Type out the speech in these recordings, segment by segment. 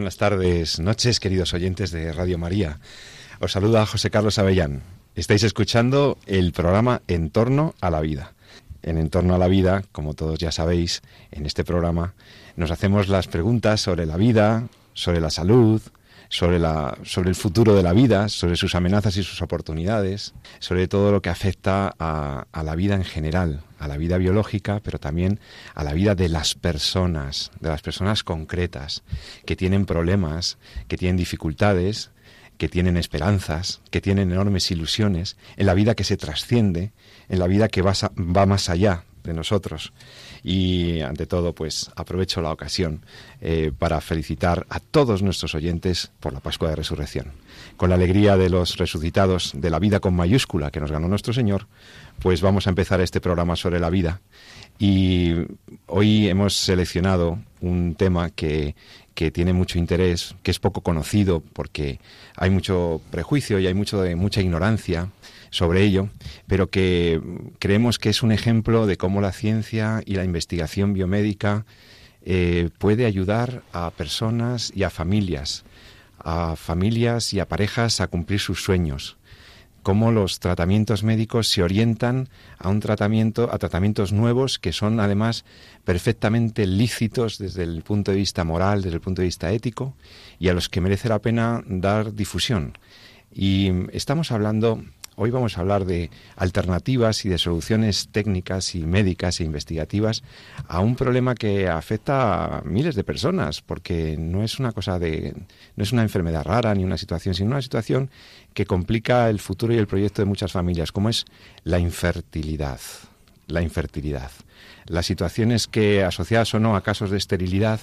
Buenas tardes, noches, queridos oyentes de Radio María. Os saluda José Carlos Avellán. Estáis escuchando el programa En torno a la vida. En En torno a la vida, como todos ya sabéis, en este programa nos hacemos las preguntas sobre la vida, sobre la salud, sobre, la, sobre el futuro de la vida, sobre sus amenazas y sus oportunidades, sobre todo lo que afecta a la vida en general, a la vida biológica, pero también a la vida de las personas, de las personas concretas, que tienen problemas, que tienen dificultades, que tienen esperanzas, que tienen enormes ilusiones, en la vida que se trasciende, en la vida que va, más allá de nosotros. Y ante todo, pues aprovecho la ocasión eh, para felicitar a todos nuestros oyentes por la Pascua de Resurrección. Con la alegría de los resucitados de la vida con mayúscula que nos ganó nuestro Señor, pues vamos a empezar este programa sobre la vida. Y hoy hemos seleccionado un tema que, que tiene mucho interés, que es poco conocido porque hay mucho prejuicio y hay mucho de, mucha ignorancia sobre ello, pero que creemos que es un ejemplo de cómo la ciencia y la investigación biomédica eh, puede ayudar a personas y a familias, a familias y a parejas a cumplir sus sueños cómo los tratamientos médicos se orientan a un tratamiento, a tratamientos nuevos que son además perfectamente lícitos desde el punto de vista moral, desde el punto de vista ético, y a los que merece la pena dar difusión. Y estamos hablando Hoy vamos a hablar de alternativas y de soluciones técnicas y médicas e investigativas a un problema que afecta a miles de personas, porque no es una cosa de no es una enfermedad rara ni una situación, sino una situación que complica el futuro y el proyecto de muchas familias, como es la infertilidad. La infertilidad. Las situaciones que asociadas o no a casos de esterilidad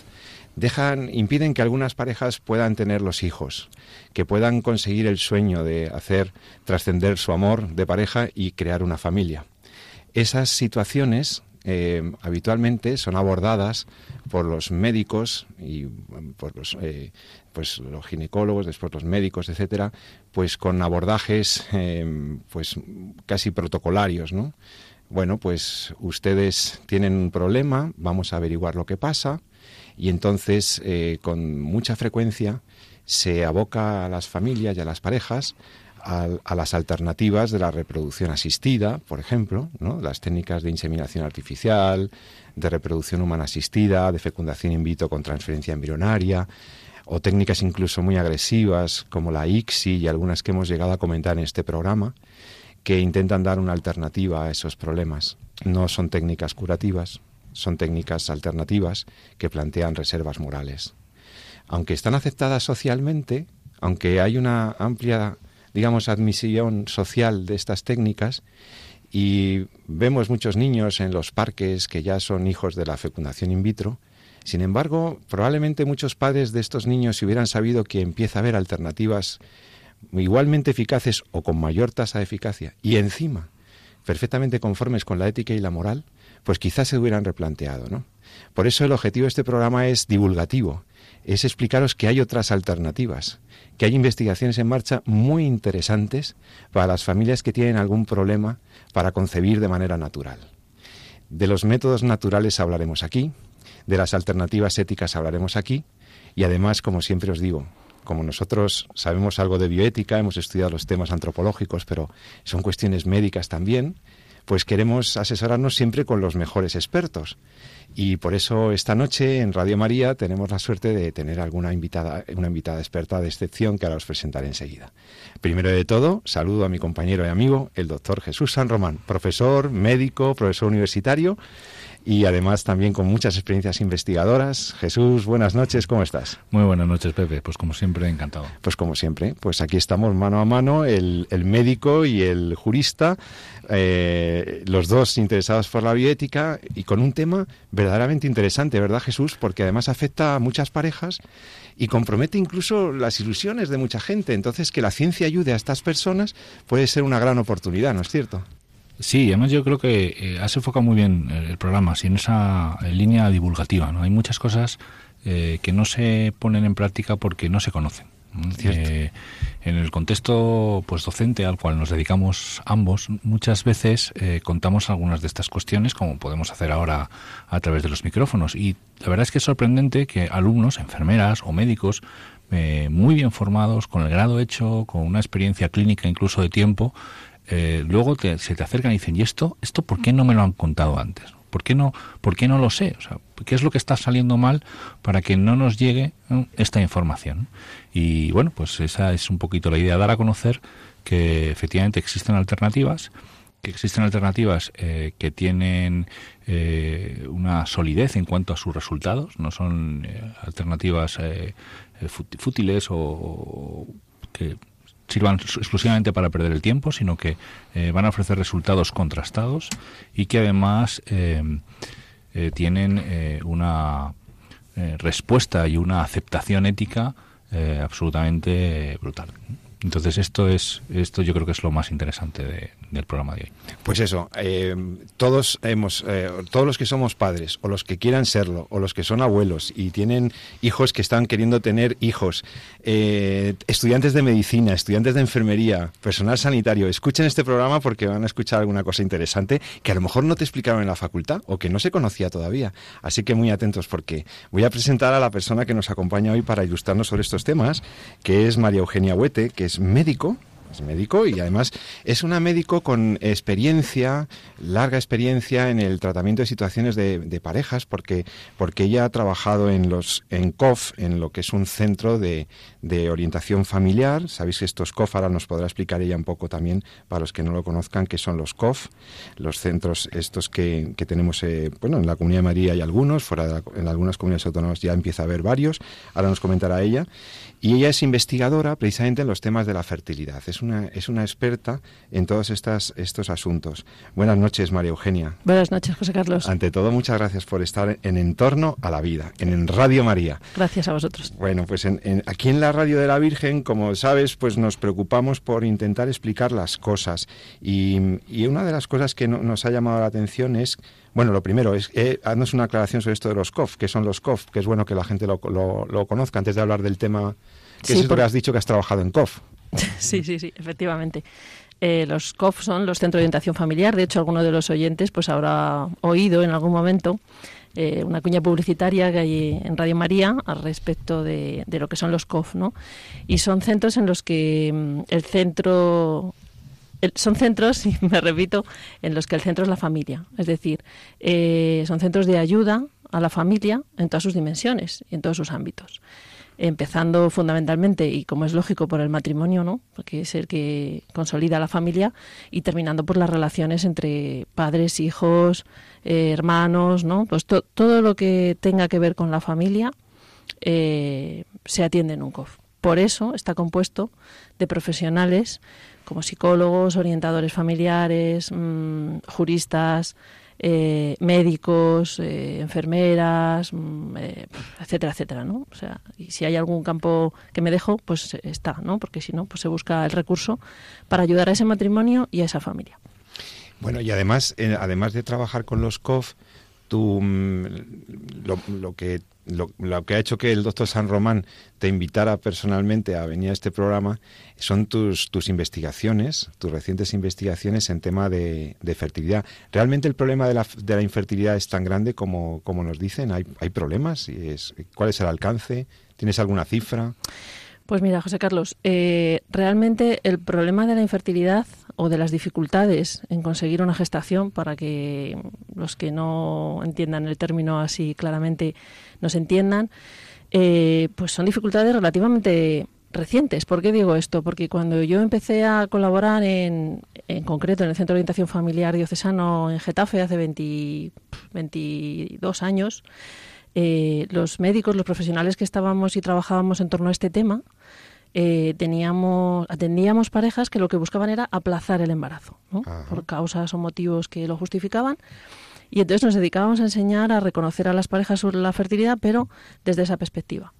dejan, impiden que algunas parejas puedan tener los hijos, que puedan conseguir el sueño de hacer trascender su amor de pareja y crear una familia. Esas situaciones eh, habitualmente son abordadas por los médicos y por los, eh, pues los ginecólogos, después los médicos, etcétera, pues con abordajes eh, pues casi protocolarios, ¿no? Bueno, pues ustedes tienen un problema, vamos a averiguar lo que pasa, y entonces con mucha frecuencia se aboca a las familias y a las parejas a, las alternativas de la reproducción asistida, por ejemplo, ¿no? las técnicas de inseminación artificial, de reproducción humana asistida, de fecundación in vitro con transferencia embrionaria, o técnicas incluso muy agresivas como la ICSI y algunas que hemos llegado a comentar en este programa, que intentan dar una alternativa a esos problemas. No son técnicas curativas, son técnicas alternativas que plantean reservas morales. Aunque están aceptadas socialmente, aunque hay una amplia, digamos, admisión social de estas técnicas, y vemos muchos niños en los parques que ya son hijos de la fecundación in vitro, sin embargo, probablemente muchos padres de estos niños, si hubieran sabido que empieza a haber alternativas igualmente eficaces o con mayor tasa de eficacia, y encima perfectamente conformes con la ética y la moral, pues quizás se hubieran replanteado, ¿no? Por eso el objetivo de este programa es divulgativo, es explicaros que hay otras alternativas, que hay investigaciones en marcha muy interesantes para las familias que tienen algún problema para concebir de manera natural. De los métodos naturales hablaremos aquí, de las alternativas éticas hablaremos aquí, y además, como siempre os digo, como nosotros sabemos algo de bioética, hemos estudiado los temas antropológicos, pero son cuestiones médicas también, pues queremos asesorarnos siempre con los mejores expertos. Y por eso esta noche en Radio María tenemos la suerte de tener alguna invitada, una invitada experta de excepción que ahora os presentaré enseguida. Primero de todo, saludo a mi compañero y amigo, el doctor Jesús San Román, profesor, médico, profesor universitario y además también con muchas experiencias investigadoras. Jesús, buenas noches, ¿cómo estás? Muy buenas noches, Pepe. Pues como siempre, encantado. Pues como siempre, pues aquí estamos mano a mano, el, médico y el jurista, eh, los dos interesados por la bioética y con un tema verdaderamente verdaderamente interesante, ¿verdad Jesús? Porque además afecta a muchas parejas y compromete incluso las ilusiones de mucha gente. Entonces, que la ciencia ayude a estas personas puede ser una gran oportunidad, ¿no es cierto? Sí, además yo creo que eh, has enfocado muy bien el programa, sin esa línea divulgativa. ¿no? Hay muchas cosas eh, que no se ponen en práctica porque no se conocen. Eh, en el contexto pues docente al cual nos dedicamos ambos, muchas veces eh, contamos algunas de estas cuestiones como podemos hacer ahora a través de los micrófonos. Y la verdad es que es sorprendente que alumnos, enfermeras o médicos eh, muy bien formados, con el grado hecho, con una experiencia clínica incluso de tiempo, luego se te acercan y dicen, ¿y esto? ¿Esto por qué no me lo han contado antes? ¿Por qué no, por qué no lo sé? O sea, ¿Qué es lo que está saliendo mal para que no nos llegue esta información? Y bueno, pues esa es un poquito la idea, dar a conocer que efectivamente existen alternativas, que existen alternativas eh, que tienen eh, una solidez en cuanto a sus resultados, no son eh, alternativas fútiles o que sirvan exclusivamente para perder el tiempo, sino que eh, van a ofrecer resultados contrastados y que además eh, eh, tienen una respuesta y una aceptación ética absolutamente brutal. Entonces esto es esto yo creo que es lo más interesante de, del programa de hoy. Pues eso, eh, todos hemos, eh, todos los que somos padres o los que quieran serlo o los que son abuelos y tienen hijos que están queriendo tener hijos, eh, estudiantes de medicina, estudiantes de enfermería, personal sanitario, escuchen este programa porque van a escuchar alguna cosa interesante que a lo mejor no te explicaron en la facultad o que no se conocía todavía. Así que muy atentos porque voy a presentar a la persona que nos acompaña hoy para ilustrarnos sobre estos temas, que es María Eugenia Huete, que es médico, es médico y además es una médico con experiencia, larga experiencia en el tratamiento de situaciones de, parejas, porque, porque ella ha trabajado en los en COF, en lo que es un centro de, de orientación familiar. Sabéis que estos COF ahora nos podrá explicar ella un poco también para los que no lo conozcan qué son los COF, los centros estos que, que tenemos, eh, bueno, en la Comunidad de María hay algunos, fuera en algunas comunidades autónomas ya empieza a haber varios. Ahora nos comentará ella. Y ella es investigadora precisamente en los temas de la fertilidad. Es una, es una experta en todos estas, estos asuntos. Buenas noches, María Eugenia. Buenas noches, José Carlos. Ante todo, muchas gracias por estar en Entorno a la Vida, en, Radio María. Gracias a vosotros. Bueno, pues en, aquí en la Radio de la Virgen, como sabes, pues nos preocupamos por intentar explicar las cosas. Y, una de las cosas que nos ha llamado la atención es bueno, lo primero es, eh, haznos una aclaración sobre esto de los COF, que son los COF, que es bueno que la gente lo, lo, conozca antes de hablar del tema que sí, has dicho que has trabajado en COF. sí, sí, sí, efectivamente. Eh, los COF son los Centros de Orientación Familiar. De hecho, alguno de los oyentes pues habrá oído en algún momento eh, una cuña publicitaria que hay en Radio María al respecto de, lo que son los COF, ¿no? Y son centros en los que mm, el centro son centros, y me repito, en los que el centro es la familia. Es decir, eh, son centros de ayuda a la familia en todas sus dimensiones y en todos sus ámbitos. Empezando fundamentalmente, y como es lógico, por el matrimonio, ¿no? porque es el que consolida la familia, y terminando por las relaciones entre padres, hijos, eh, hermanos, ¿no? Pues todo lo que tenga que ver con la familia eh, se atiende en un COF. Por eso está compuesto de profesionales como psicólogos, orientadores familiares, mm, juristas, eh, médicos, eh, enfermeras, mm, eh, etcétera, etcétera, ¿no? O sea, y si hay algún campo que me dejo, pues está, ¿no? Porque si no, pues se busca el recurso para ayudar a ese matrimonio y a esa familia. Bueno, y además, además de trabajar con los COF, tú mm, lo, que lo, que ha hecho que el doctor San Román te invitara personalmente a venir a este programa son tus, tus investigaciones, tus recientes investigaciones en tema de, fertilidad. ¿Realmente el problema de la, de la, infertilidad es tan grande como, como nos dicen? ¿Hay, hay problemas? ¿Cuál es el alcance? ¿Tienes alguna cifra? Pues mira, José Carlos, eh, realmente el problema de la infertilidad o de las dificultades en conseguir una gestación, para que los que no entiendan el término así claramente nos entiendan, eh, pues son dificultades relativamente recientes. ¿Por qué digo esto? Porque cuando yo empecé a colaborar en, en concreto en el Centro de Orientación Familiar Diocesano en Getafe hace 22 años, eh, los médicos, los profesionales que estábamos y trabajábamos en torno a este tema, eh, teníamos, atendíamos parejas que lo que buscaban era aplazar el embarazo, por causas o motivos que lo justificaban. Y entonces nos dedicábamos a enseñar a reconocer a las parejas sobre la fertilidad, pero desde esa perspectiva.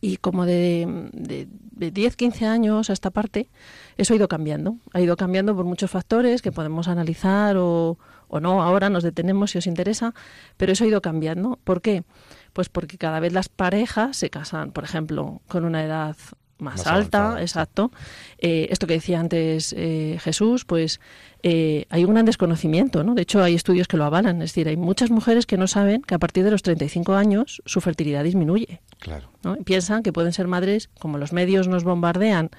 Y como de, de, de 10, 15 años a esta parte, eso ha ido cambiando. Ha ido cambiando por muchos factores que podemos analizar o, o no. Ahora nos detenemos si os interesa, pero eso ha ido cambiando. ¿Por qué? Pues porque cada vez las parejas se casan, por ejemplo, con una edad más, Más alta, avanzada, exacto. Eh, esto que decía antes eh, Jesús, pues eh, hay un gran desconocimiento, ¿no? De hecho, hay estudios que lo avalan. Es decir, hay muchas mujeres que no saben que a partir de los 35 años su fertilidad disminuye. Claro. ¿no? Piensan que pueden ser madres, como los medios nos bombardean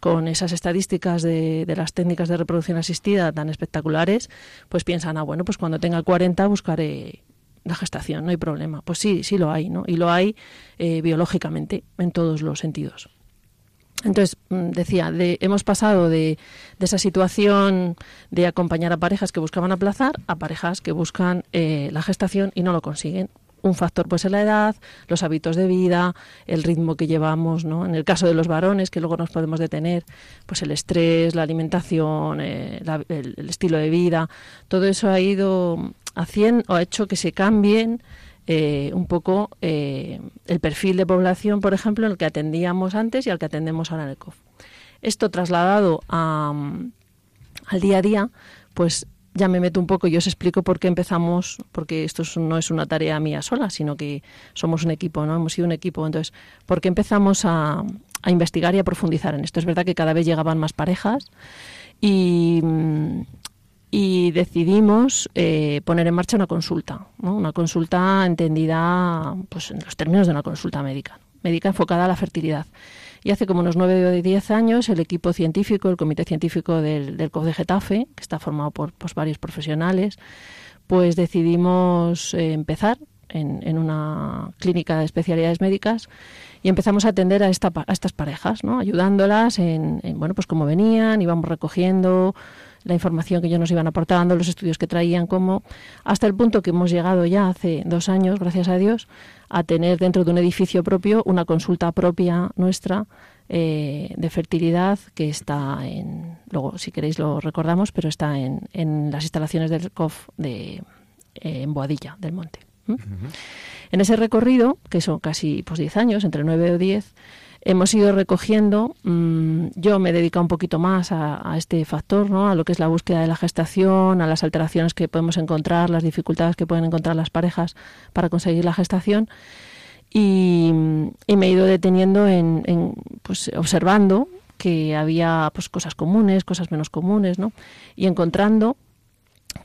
con esas estadísticas de, de las técnicas de reproducción asistida tan espectaculares, pues piensan, ah, bueno, pues cuando tenga 40 buscaré la gestación, no hay problema. Pues sí, sí lo hay, ¿no? Y lo hay eh, biológicamente, en todos los sentidos. Entonces, mm, decía, de, hemos pasado de, de esa situación de acompañar a parejas que buscaban aplazar a parejas que buscan eh, la gestación y no lo consiguen. Un factor pues es la edad, los hábitos de vida, el ritmo que llevamos, ¿no? En el caso de los varones, que luego nos podemos detener, pues el estrés, la alimentación, eh, la- el, el estilo de vida, todo eso ha ido haciendo o ha hecho que se cambien eh, un poco eh, el perfil de población, por ejemplo, el que atendíamos antes y al que atendemos ahora en el COF. Esto trasladado al día a día, pues ya me meto un poco y os explico por qué empezamos, porque esto es- no es una tarea mía sola, sino que somos un equipo, ¿no? Hemos sido un equipo. Entonces, ¿por qué empezamos a, a investigar y a profundizar en esto? Es verdad que cada vez llegaban más parejas y, y decidimos eh, poner en marcha una consulta, ¿no? una consulta entendida pues, en los términos de una consulta médica, médica enfocada a la fertilidad. Y hace como unos nueve o diez años el equipo científico, el comité científico del, del COF de Getafe, que está formado por pues, varios profesionales, pues decidimos eh, empezar en, una clínica de especialidades médicas y empezamos a atender a, esta, a estas parejas, ¿no? ayudándolas en, en, bueno, pues cómo venían, íbamos recogiendo la información que ellos nos iban aportando, los estudios que traían, como hasta el punto que hemos llegado ya hace dos años, gracias a Dios, a tener dentro de un edificio propio una consulta propia nuestra eh, de fertilidad que está en, luego si queréis lo recordamos, pero está en, en las instalaciones del COF de, eh, en Boadilla del Monte. En ese recorrido, que son casi pues 10 años, entre 9 o 10, hemos ido recogiendo, mm, yo me he dedicado un poquito más a, a este factor, ¿no? a lo que es la búsqueda de la gestación, a las alteraciones que podemos encontrar, las dificultades que pueden encontrar las parejas para conseguir la gestación. Y, y me he ido deteniendo en, en, pues observando que había pues cosas comunes, cosas menos comunes, ¿no? Y encontrando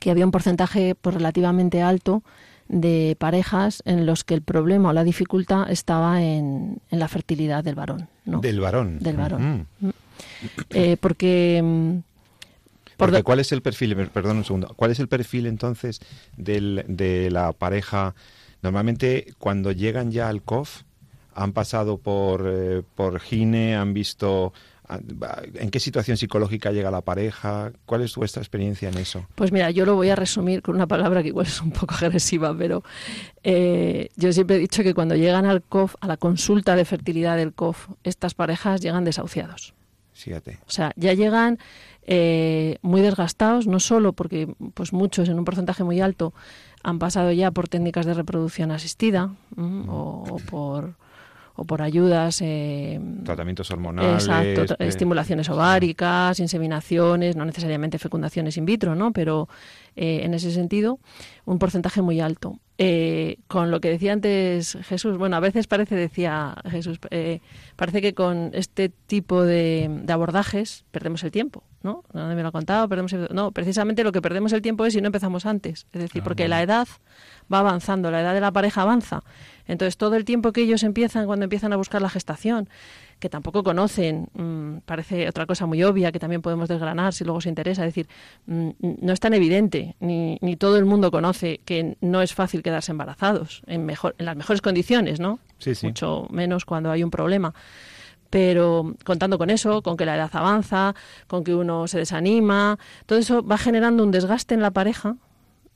que había un porcentaje pues, relativamente alto de parejas en los que el problema o la dificultad estaba en, en la fertilidad del varón. ¿no? Del varón. Del varón. Ujú. Eh, porque... mm, por Porque ¿cuál es el perfil? per- Perdón un segundo. ¿Cuál es el perfil entonces del, de la pareja? Normalmente cuando llegan ya al COF han pasado por, eh, por gine, han visto en qué situación psicológica llega la pareja. ¿Cuál es vuestra experiencia en eso? Pues mira, yo lo voy a resumir con una palabra que igual es un poco agresiva, pero eh, yo siempre he dicho que cuando llegan al COF, a la consulta de fertilidad del COF, estas parejas llegan desahuciados. Fíjate. O sea, ya llegan eh, muy desgastados, no solo porque pues muchos, en un porcentaje muy alto, han pasado ya por técnicas de reproducción asistida mm, o, o por o por ayudas eh, Tratamientos hormonales. Exacto, eh, estimulaciones ováricas, inseminaciones, no necesariamente fecundaciones in vitro, ¿no? Pero eh, en ese sentido, un porcentaje muy alto. Eh, con lo que decía antes Jesús, bueno, a veces parece, decía Jesús, eh, parece que con este tipo de, de abordajes perdemos el tiempo, ¿no? Nadie me lo ha contado, perdemos el- No, precisamente lo que perdemos el tiempo es si no empezamos antes. Es decir, Ah, porque la edad va avanzando, la edad de la pareja avanza. Entonces, todo el tiempo que ellos empiezan, cuando empiezan a buscar la gestación, que tampoco conocen, mm, parece otra cosa muy obvia que también podemos desgranar si luego se interesa. Es decir, mm, no es tan evidente, ni, ni todo el mundo conoce que no es fácil quedarse embarazados en, mejor, en las mejores condiciones, ¿no? Sí, sí. Mucho menos cuando hay un problema. Pero contando con eso, con que la edad avanza, con que uno se desanima, todo eso va generando un desgaste en la pareja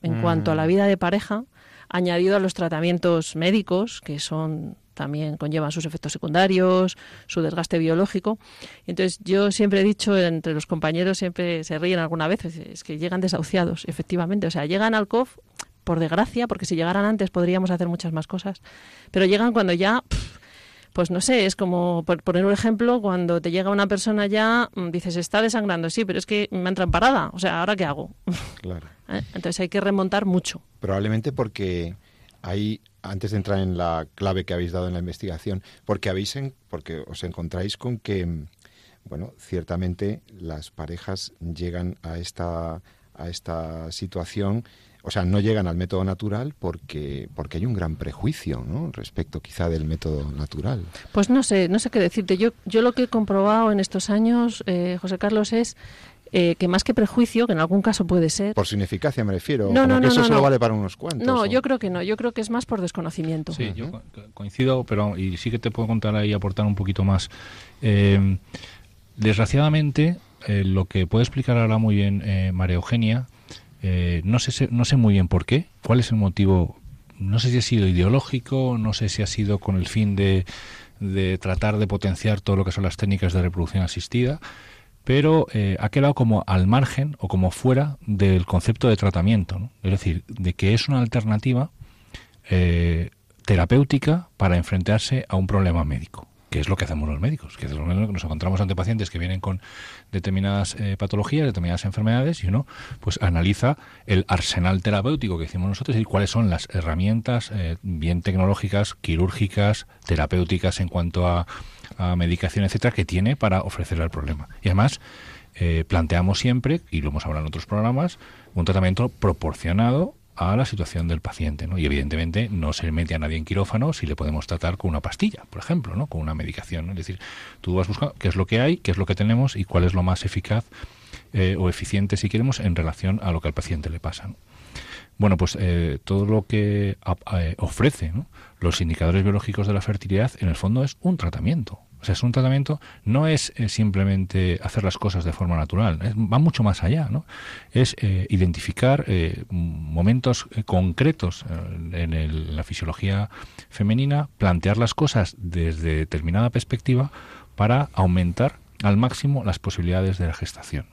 en Mm. cuanto a la vida de pareja, añadido a los tratamientos médicos, que son también conllevan sus efectos secundarios, su desgaste biológico. Entonces, yo siempre he dicho, entre los compañeros siempre se ríen alguna vez, es que llegan desahuciados, efectivamente. O sea, llegan al COF por desgracia, porque si llegaran antes podríamos hacer muchas más cosas, pero llegan cuando ya pues no sé, es como, por poner un ejemplo, cuando te llega una persona ya, mm, dices, está desangrando, sí, pero es que me entra en parada, o sea, ¿ahora qué hago? Claro. ¿Eh? Entonces hay que remontar mucho. Probablemente porque hay, antes de entrar en la clave que habéis dado en la investigación, porque, habéis porque os encontráis con que, bueno, ciertamente las parejas llegan a esta, a esta situación o sea, no llegan al método natural porque, porque hay un gran prejuicio ¿no? respecto quizá del método natural. Pues no sé, no sé qué decirte. Yo, yo lo que he comprobado en estos años, eh, José Carlos, es eh, que más que prejuicio, que en algún caso puede ser. Por su ineficacia me refiero. No, no, no, que eso solo vale para unos cuantos. No, yo creo que no. Yo creo que es más por desconocimiento. Sí, yo coincido, pero y sí que te puedo contar ahí aportar un poquito más. Eh, desgraciadamente, lo que puede explicar ahora muy bien María Eugenia eh, no, sé, no sé muy bien por qué, cuál es el motivo, no sé si ha sido ideológico, no sé si ha sido con el fin de, de tratar de potenciar todo lo que son las técnicas de reproducción asistida, pero eh, ha quedado como al margen o como fuera del concepto de tratamiento, es decir, de que es una alternativa eh, terapéutica para enfrentarse a un problema médico que es lo que hacemos los médicos, que nos encontramos ante pacientes que vienen con determinadas eh, patologías, determinadas enfermedades, y uno pues analiza el arsenal terapéutico que hicimos nosotros y cuáles son las herramientas eh, bien tecnológicas, quirúrgicas, terapéuticas en cuanto a, medicación, etcétera, que tiene para ofrecerle el problema. Y además, eh, planteamos siempre, y lo hemos hablado en otros programas, un tratamiento proporcionado a la situación del paciente, ¿no? Y evidentemente no se mete a nadie en quirófano si le podemos tratar con una pastilla, por ejemplo, ¿no? Con una medicación, Es decir, tú vas buscando qué es lo que hay, qué es lo que tenemos y cuál es lo más eficaz eh, o eficiente, si queremos, en relación a lo que al paciente le pasa. Bueno, pues eh, todo lo que eh, ofrece los indicadores biológicos de la fertilidad, en el fondo, es un tratamiento. O sea, es un tratamiento, no es eh, simplemente hacer las cosas de forma natural, va mucho más allá, ¿no? Es eh, identificar eh, momentos concretos en, la fisiología femenina, plantear las cosas desde determinada perspectiva para aumentar al máximo las posibilidades de la gestación.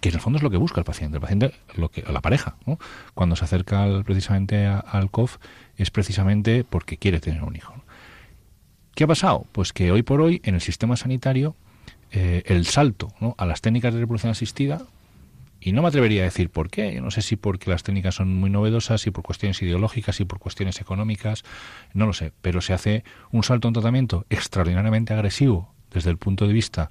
que en el fondo es lo que busca el paciente, el paciente, lo que, la pareja, ¿no? cuando se acerca precisamente al COF es precisamente porque quiere tener un hijo. ¿Qué ha pasado? Pues que hoy por hoy en el sistema sanitario eh, el salto a las técnicas de reproducción asistida, y no me atrevería a decir por qué, no sé si porque las técnicas son muy novedosas, si por cuestiones ideológicas, si por cuestiones económicas, no lo sé, pero se hace un salto a un tratamiento extraordinariamente agresivo desde el punto de vista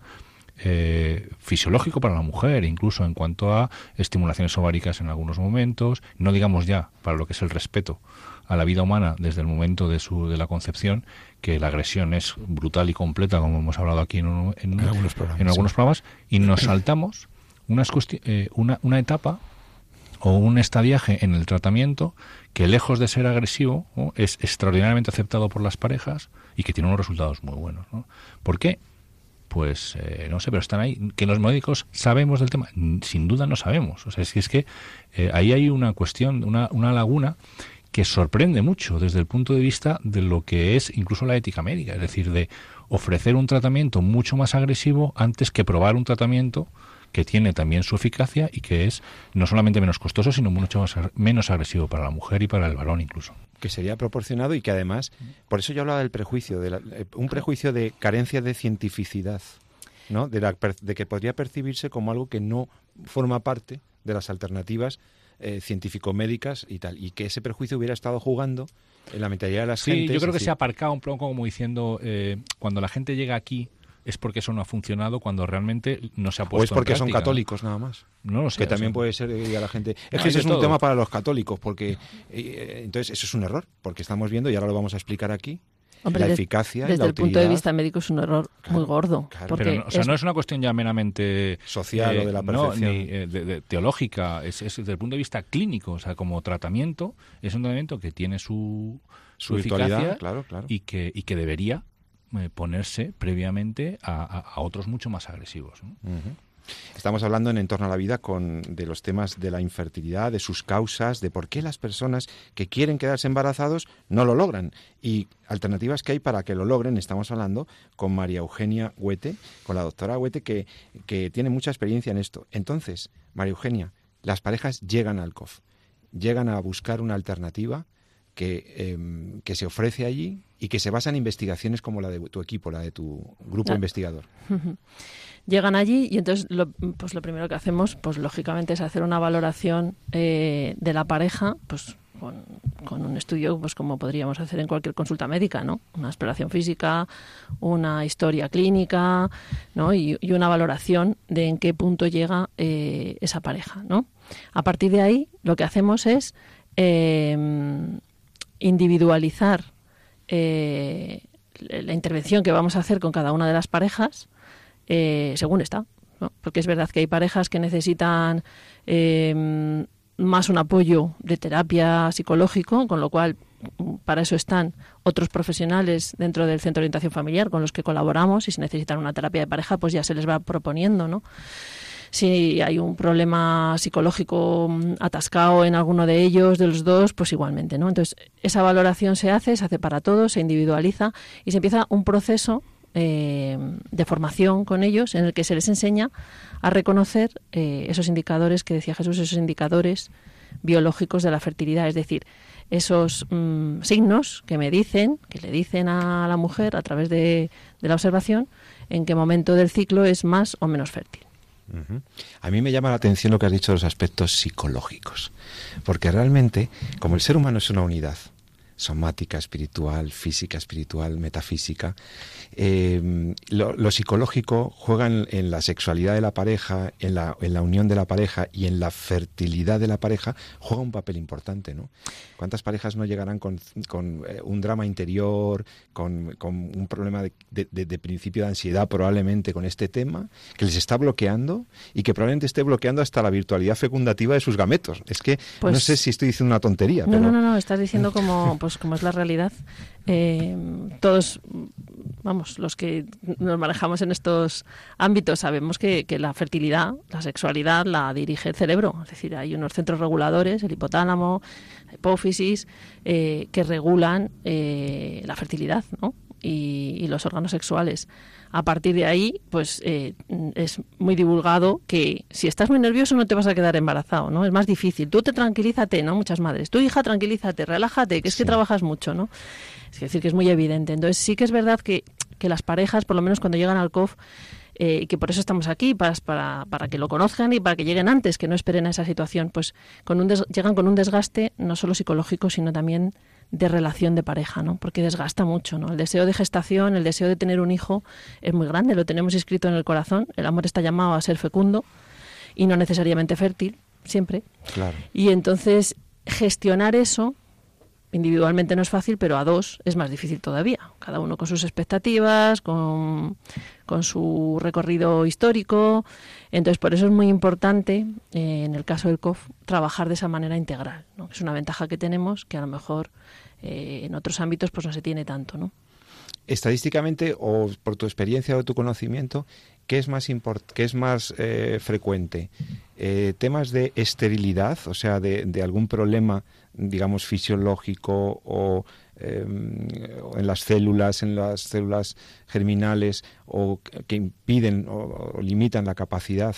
eh, fisiológico para la mujer, incluso en cuanto a estimulaciones ováricas en algunos momentos, no digamos ya para lo que es el respeto a la vida humana desde el momento de, su, de la concepción, que la agresión es brutal y completa, como hemos hablado aquí en, en, algunos, programas, y nos saltamos eh, una, una etapa o un estadiaje en el tratamiento que lejos de ser agresivo es extraordinariamente aceptado por las parejas y que tiene unos resultados muy buenos. ¿no? ¿Por qué? Pues eh, no sé, pero están ahí. Que los médicos sabemos del tema, sin duda no sabemos. O sea, es que, es que eh, ahí hay una cuestión, una, una laguna que sorprende mucho desde el punto de vista de lo que es incluso la ética médica, es decir, de ofrecer un tratamiento mucho más agresivo antes que probar un tratamiento que tiene también su eficacia y que es no solamente menos costoso, sino mucho más, menos agresivo para la mujer y para el varón incluso. Que sería proporcionado y que además, por eso yo hablaba del prejuicio, de eh, un prejuicio de carencia de cientificidad, ¿no? de, de que podría percibirse como algo que no forma parte de las alternativas eh, científico-médicas y tal, y que ese prejuicio hubiera estado jugando en la mentalidad de las sí, yo creo que se ha aparcado un poco como diciendo, eh, cuando la gente llega aquí es porque eso no ha funcionado cuando realmente no se ha puesto O es porque son católicos nada más. No lo sé. Que también puede ser a la gente. Es que ese es un tema para los católicos, porque eh, entonces eso es un error, porque estamos viendo, y ahora lo vamos a explicar aquí, la eficacia desde el punto de vista médico es un error muy gordo. Pero no, o sea, no es una cuestión ya meramente social o de la perfección. ni eh, teológica, es, desde el punto de vista clínico, o sea, como tratamiento, es un tratamiento que tiene su, su, eficacia claro, claro. Y, que, y que debería eh, ponerse previamente a, otros mucho más agresivos. Estamos hablando en Entorno a la Vida con, de los temas de la infertilidad, de sus causas, de por qué las personas que quieren quedarse embarazados no lo logran y alternativas que hay para que lo logren. Estamos hablando con María Eugenia Huete, con la doctora Huete, que, que tiene mucha experiencia en esto. Entonces, María Eugenia, las parejas llegan al COF, llegan a buscar una alternativa que, em, que, se ofrece allí y que se basa en investigaciones como la de tu equipo, la de tu grupo Ah. investigador. Llegan allí y entonces lo, pues lo primero que hacemos, pues lógicamente es hacer una valoración eh, de la pareja, pues con, un estudio, pues como podríamos hacer en cualquier consulta médica, ¿no? Una exploración física, una historia clínica, ¿no? Y, una valoración de en qué punto llega eh, esa pareja, ¿no? A partir de ahí, lo que hacemos es eh, individualizar eh, la intervención que vamos a hacer con cada una de las parejas eh, según está. ¿no? Porque es verdad que hay parejas que necesitan eh, más un apoyo de terapia psicológico, con lo cual para eso están otros profesionales dentro del centro de orientación familiar con los que colaboramos y si necesitan una terapia de pareja pues ya se les va proponiendo, ¿no? Si hay un problema psicológico mm, atascado en alguno de ellos, de los dos, pues igualmente, ¿no? Entonces, esa valoración se hace, se hace para todos, se individualiza y se empieza un proceso eh, de formación con ellos en el que se les enseña a reconocer eh, esos indicadores que decía Jesús, esos indicadores biológicos de la fertilidad, es decir, esos mm, signos que me dicen, que le dicen a la mujer a través de, la observación, en qué momento del ciclo es más o menos fértil. A mí me llama la atención lo que has dicho de los aspectos psicológicos, porque realmente, como el ser humano es una unidad, somática, espiritual, física, espiritual, metafísica, eh, lo, lo psicológico juega en, en la sexualidad de la pareja, en la, en la unión de la pareja y en la fertilidad de la pareja, juega un papel importante, ¿no? ¿Cuántas parejas no llegarán con, con eh, un drama interior, con, con un problema de, de- de- de principio de ansiedad probablemente con este tema, que les está bloqueando y que probablemente esté bloqueando hasta la virtualidad fecundativa de sus gametos? Es que Pues- no sé si estoy diciendo una tontería, No, pero... no, no, no, estás diciendo como, pues, como es la realidad. Eh, todos, vamos, los que nos manejamos en estos ámbitos sabemos que, que la fertilidad, la sexualidad, la dirige el cerebro. Es decir, hay unos centros reguladores, el hipotálamo, la hipófisis, eh, que regulan eh, la fertilidad, ¿no? Y, y los órganos sexuales. A partir de ahí, pues eh, es muy divulgado que si estás muy nervioso no te vas a quedar embarazado, ¿no? Es más difícil. Tú te tranquilízate, ¿no? Muchas madres. Tu hija, tranquilízate, relájate, que es que trabajas mucho, ¿no? Es decir, que es muy evidente. Entonces sí que es verdad que, que las parejas, por lo menos cuando llegan al COF, eh, y que por eso estamos aquí, para, para, para que lo conozcan y para que lleguen antes, que no esperen a esa situación, pues con un des- llegan con un desgaste no solo psicológico, sino también de relación de pareja, ¿no? Porque desgasta mucho, ¿no? El deseo de gestación, el deseo de tener un hijo es muy grande, lo tenemos escrito en el corazón. El amor está llamado a ser fecundo y no necesariamente fértil, siempre. Claro. Y entonces gestionar eso individualmente no es fácil, pero a dos es más difícil todavía. Cada uno con sus expectativas, con, con su recorrido histórico. Entonces, por eso es muy importante, eh, en el caso del COF, trabajar de esa manera integral. Es una ventaja que tenemos que a lo mejor eh, en otros ámbitos pues no se tiene tanto, ¿no? Estadísticamente o por tu experiencia o tu conocimiento, ¿qué es más, qué es más eh, frecuente? Eh, ¿Temas de esterilidad, o sea, de, de algún problema, digamos, fisiológico o, eh, o en las células, en las células germinales, o que- impiden o, limitan la capacidad?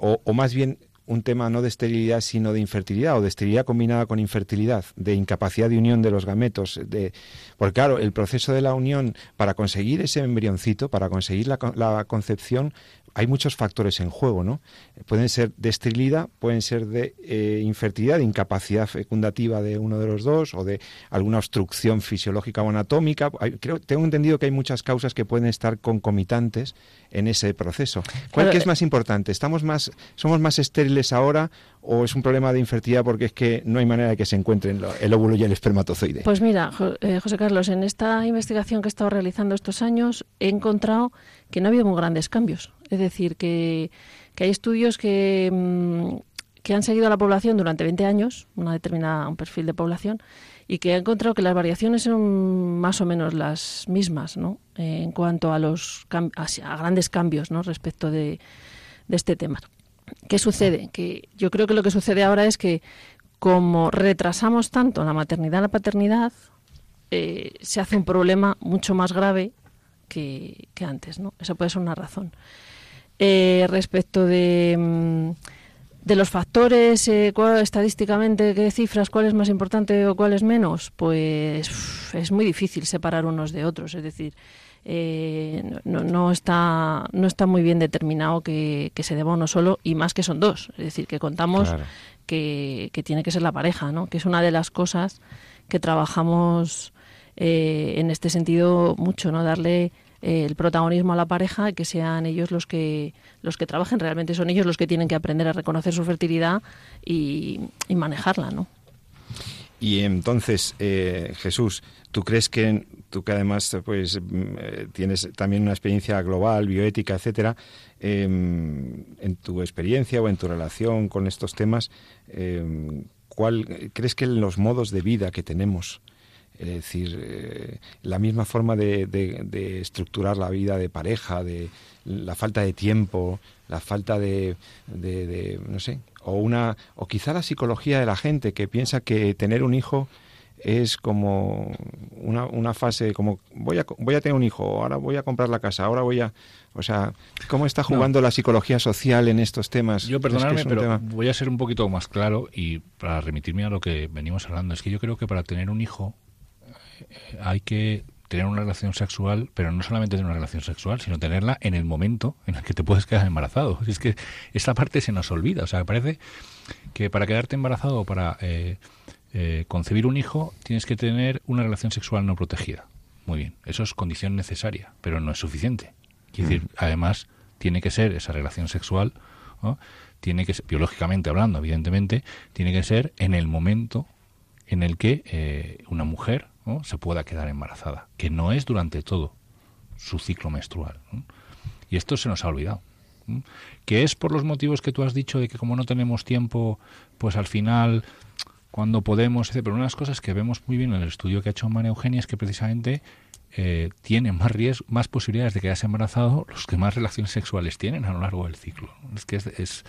O, o más bien un tema no de esterilidad, sino de infertilidad, o de esterilidad combinada con infertilidad, de incapacidad de unión de los gametos. De, porque claro, el proceso de la unión, para conseguir ese embrioncito, para conseguir la, la concepción, hay muchos factores en juego, ¿no? Pueden ser de esterilidad, pueden ser de eh, infertilidad, de incapacidad fecundativa de uno de los dos, o de alguna obstrucción fisiológica o anatómica. Hay- creo, tengo entendido que hay muchas causas que pueden estar concomitantes en ese proceso. ¿Cuál que es eh, más importante? ¿Estamos más, somos más estériles ahora o es un problema de infertilidad porque es que no hay manera de que se encuentren el óvulo y el espermatozoide? Pues mira, eh, José Carlos, en esta investigación que he estado realizando estos años he encontrado que no ha habido muy grandes cambios. Es decir, que, que hay estudios que, mm, que han seguido a la población durante 20 años, una determinada, un perfil de población, y que han encontrado que las variaciones son más o menos las mismas, ¿no? Eh, en cuanto a los a, grandes cambios, ¿no? Respecto de, de este tema. ¿Qué sucede? Que yo creo que lo que sucede ahora es que como retrasamos tanto la maternidad la paternidad, eh, se hace un problema mucho más grave que, antes, ¿no? Esa puede ser una razón. Eh, respecto de, mm, de, los factores, eh, estadísticamente, qué cifras, cuál es más importante o cuál es menos, pues es muy difícil separar unos de otros. Es decir, eh, no, no, está, no está muy bien determinado que, se deba uno solo y más que son dos. Es decir, que contamos que, tiene que ser la pareja, ¿no? que es una de las cosas que trabajamos eh, en este sentido mucho, ¿no? darle el protagonismo a la pareja, que sean ellos los que los que trabajen, realmente son ellos los que tienen que aprender a reconocer su fertilidad y, manejarla, ¿no? Y entonces, Jesús, ¿tú crees que tú que además pues eh, tienes también una experiencia global, bioética, etcétera, em, en tu experiencia o en tu relación con estos temas, em, ¿cuál crees que los modos de vida que tenemos, es decir, eh, la misma forma de, estructurar la vida de pareja, de la falta de tiempo, la falta de, de, no sé, o una, o quizá la psicología de la gente que piensa que tener un hijo es como una, una fase como voy a, voy a tener un hijo, ahora voy a comprar la casa, ahora voy a... O sea, ¿cómo está jugando la psicología social en estos temas? Yo, perdonadme, pero voy a ser un poquito más claro y para remitirme a lo que venimos hablando, es que yo creo que para tener un hijo hay que tener una relación sexual, pero no solamente tener una relación sexual, sino tenerla en el momento en el que te puedes quedar embarazado. Es que esta parte se nos olvida. O sea, parece que para quedarte embarazado o para eh, eh, concebir un hijo tienes que tener una relación sexual no protegida. Muy bien, eso es condición necesaria, pero no es suficiente. Decir, mm. además, tiene que ser esa relación sexual, tiene que ser, biológicamente hablando, evidentemente, tiene que ser en el momento en el que eh, una mujer se pueda quedar embarazada, que no es durante todo su ciclo menstrual. Y esto se nos ha olvidado. Que es por los motivos que tú has dicho de que como no tenemos tiempo, pues al final cuando podemos, pero una de las cosas que vemos muy bien en el estudio que ha hecho María Eugenia es que precisamente eh, tienen más riesgo, más posibilidades de quedarse embarazado los que más relaciones sexuales tienen a lo largo del ciclo. Es que es,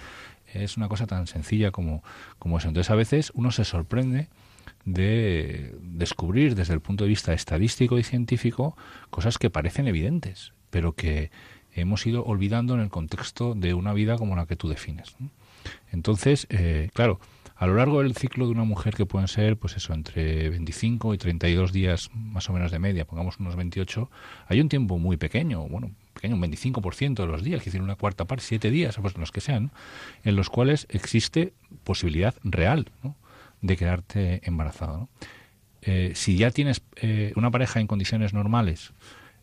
es, una cosa tan sencilla como, como eso. Entonces a veces uno se sorprende de descubrir desde el punto de vista estadístico y científico cosas que parecen evidentes, pero que hemos ido olvidando en el contexto de una vida como la que tú defines. Entonces, eh, claro, a lo largo del ciclo de una mujer que pueden ser, pues eso, entre 25 y 32 días más o menos de media, pongamos unos 28, hay un tiempo muy pequeño, bueno, pequeño, un 25% de los días, es decir, una cuarta parte, siete días, pues los que sean, en los cuales existe posibilidad real de quedarte embarazado. Eh, si ya tienes eh, una pareja en condiciones normales,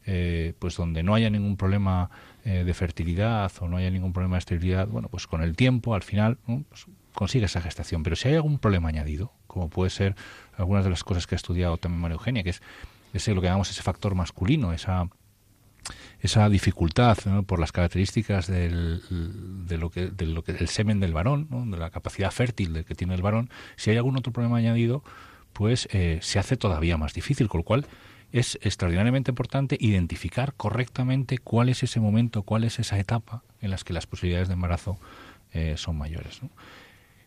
eh, pues donde no haya ningún problema de fertilidad o no haya ningún problema de esterilidad, bueno, pues con el tiempo, al final, pues consigue esa gestación. Pero si hay algún problema añadido, como puede ser algunas de las cosas que ha estudiado también María Eugenia, que es ese lo que llamamos ese factor masculino, esa esa dificultad por las características del, de lo que, lo que semen del varón, de la capacidad fértil que tiene el varón, si hay algún otro problema añadido, pues eh, se hace todavía más difícil, con lo cual es extraordinariamente importante identificar correctamente cuál es ese momento, cuál es esa etapa en las que las posibilidades de embarazo eh, son mayores.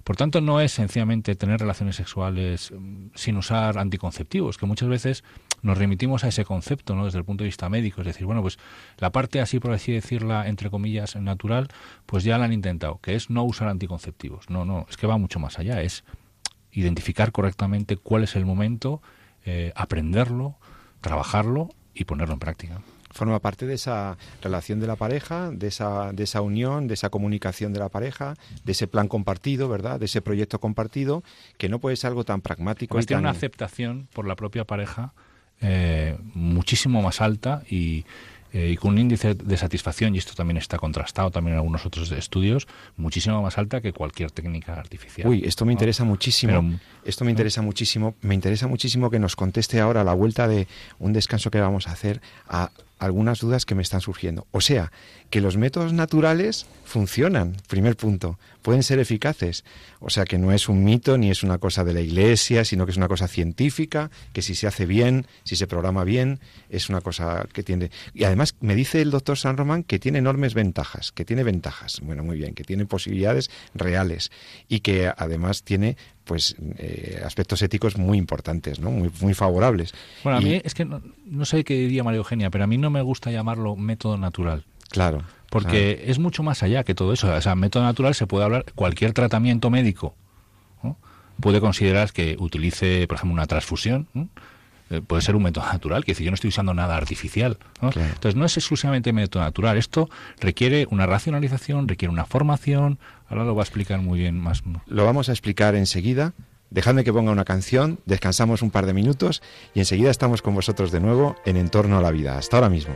Por tanto, no es sencillamente tener relaciones sexuales mm, sin usar anticonceptivos, que muchas veces nos remitimos a ese concepto ¿no? desde el punto de vista médico. Es decir, bueno, pues la parte así, por así decirla, entre comillas, natural, pues ya la han intentado, que es no usar anticonceptivos. No, no, es que va mucho más allá. Es identificar correctamente cuál es el momento, eh, aprenderlo, trabajarlo y ponerlo en práctica forma parte de esa relación de la pareja, de esa, de esa unión, de esa comunicación de la pareja, de ese plan compartido, ¿verdad? De ese proyecto compartido, que no puede ser algo tan pragmático. tiene una aceptación por la propia pareja eh, muchísimo más alta y, eh, y con un índice de satisfacción, y esto también está contrastado también en algunos otros estudios, muchísimo más alta que cualquier técnica artificial. Uy, esto me interesa muchísimo. esto me interesa muchísimo. Me interesa muchísimo que nos conteste ahora a la vuelta de un descanso que vamos a hacer a algunas dudas que me están surgiendo. O sea, que los métodos naturales funcionan, primer punto, pueden ser eficaces. O sea, que no es un mito ni es una cosa de la iglesia, sino que es una cosa científica, que si se hace bien, si se programa bien, es una cosa que tiene... Y además me dice el doctor San Román que tiene enormes ventajas, que tiene ventajas, bueno, muy bien, que tiene posibilidades reales y que además tiene pues eh, aspectos éticos muy importantes, ¿no? Muy, muy favorables. Bueno, a mí es que no, sé qué diría María Eugenia, pero a mí no me gusta llamarlo método natural. Claro. Porque es mucho más allá que todo eso. O sea, método natural se puede hablar, cualquier tratamiento médico puede considerar que utilice, por ejemplo, una transfusión. Eh, puede ser un método natural, que decir, yo no estoy usando nada artificial. Entonces, no es exclusivamente método natural. Esto requiere una racionalización, requiere una formación. Ahora lo va a explicar muy bien más. Lo vamos a explicar enseguida. Dejadme que ponga una canción, descansamos un par de minutos y enseguida estamos con vosotros de nuevo en Entorno a la Vida. Hasta ahora mismo.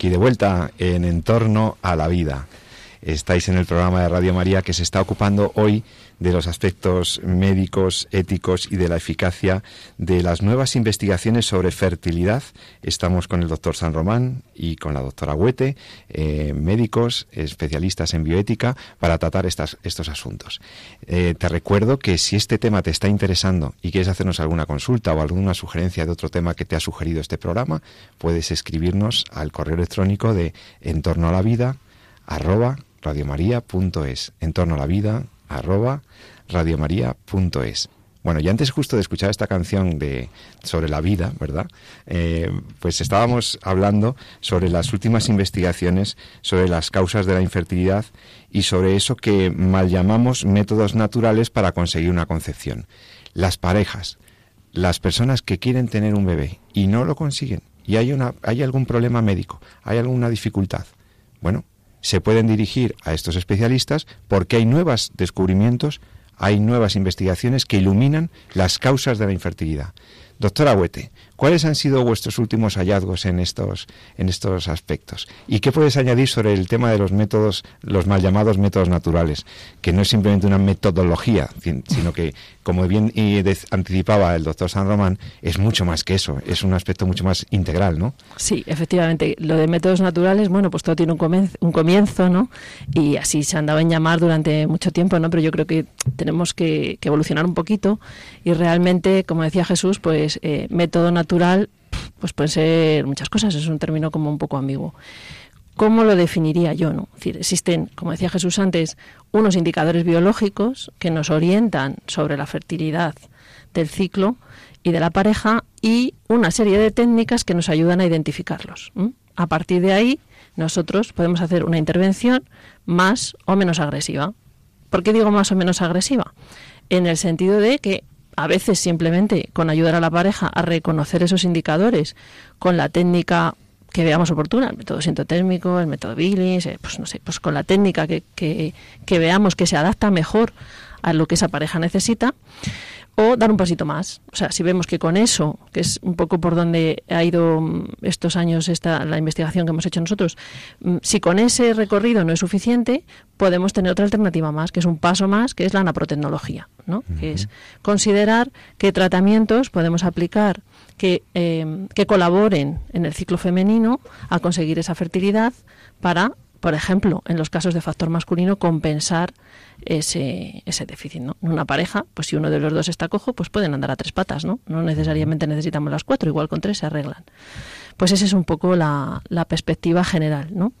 Aquí de vuelta en Entorno a la Vida. Estáis en el programa de Radio María que se está ocupando hoy de los aspectos médicos, éticos y de la eficacia de las nuevas investigaciones sobre fertilidad. Estamos con el doctor San Román y con la doctora Huete, eh, médicos, especialistas en bioética, para tratar estas, estos asuntos. Eh, te recuerdo que si este tema te está interesando y quieres hacernos alguna consulta o alguna sugerencia de otro tema que te ha sugerido este programa, puedes escribirnos al correo electrónico de entorno a la vida arroba radiomaria.es, en torno a la vida, arroba radiomaria.es. Bueno, y antes justo de escuchar esta canción de sobre la vida, ¿verdad? Eh, pues estábamos hablando sobre las últimas investigaciones sobre las causas de la infertilidad y sobre eso que mal llamamos métodos naturales para conseguir una concepción. Las parejas, las personas que quieren tener un bebé y no lo consiguen, y hay, una, hay algún problema médico, hay alguna dificultad. Bueno, se pueden dirigir a estos especialistas porque hay nuevos descubrimientos hay nuevas investigaciones que iluminan las causas de la infertilidad. Doctora Huete, ¿cuáles han sido vuestros últimos hallazgos en estos, en estos aspectos? ¿Y qué puedes añadir sobre el tema de los métodos, los mal llamados métodos naturales? Que no es simplemente una metodología, sino que, como bien anticipaba el doctor San Román, es mucho más que eso, es un aspecto mucho más integral, ¿no? Sí, efectivamente. Lo de métodos naturales, bueno, pues todo tiene un comienzo, un comienzo ¿no? Y así se andaba en llamar durante mucho tiempo, ¿no? Pero yo creo que tenemos que, que evolucionar un poquito y realmente, como decía Jesús, pues, eh, método natural, pues puede ser muchas cosas, es un término como un poco ambiguo. ¿Cómo lo definiría yo? No? existen, como decía Jesús antes, unos indicadores biológicos que nos orientan sobre la fertilidad del ciclo y de la pareja y una serie de técnicas que nos ayudan a identificarlos. A partir de ahí, nosotros podemos hacer una intervención más o menos agresiva. ¿Por qué digo más o menos agresiva? En el sentido de que a veces simplemente con ayudar a la pareja a reconocer esos indicadores con la técnica que veamos oportuna, el método sintotérmico, el método Billings, eh, pues no sé, pues con la técnica que, que, que veamos que se adapta mejor a lo que esa pareja necesita, o dar un pasito más. O sea, si vemos que con eso, que es un poco por donde ha ido mm, estos años esta, la investigación que hemos hecho nosotros, mm, si con ese recorrido no es suficiente, podemos tener otra alternativa más, que es un paso más, que es la naprotecnología, ¿no? que es considerar qué tratamientos podemos aplicar que, eh, que colaboren en el ciclo femenino a conseguir esa fertilidad para por ejemplo, en los casos de factor masculino, compensar ese, ese déficit. ¿no? En una pareja, pues si uno de los dos está cojo, pues pueden andar a tres patas, ¿no? No necesariamente necesitamos las cuatro, igual con tres se arreglan. Pues esa es un poco la, la perspectiva general, ¿no?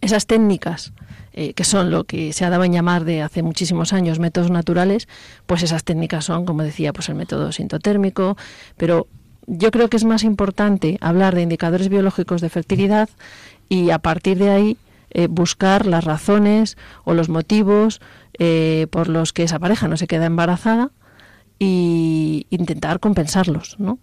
Esas técnicas, eh, que son lo que se ha dado en llamar de hace muchísimos años métodos naturales, pues esas técnicas son, como decía, pues el método sintotérmico, pero yo creo que es más importante hablar de indicadores biológicos de fertilidad y a partir de ahí eh, buscar las razones o los motivos eh, por los que esa pareja no se queda embarazada e intentar compensarlos, ¿no?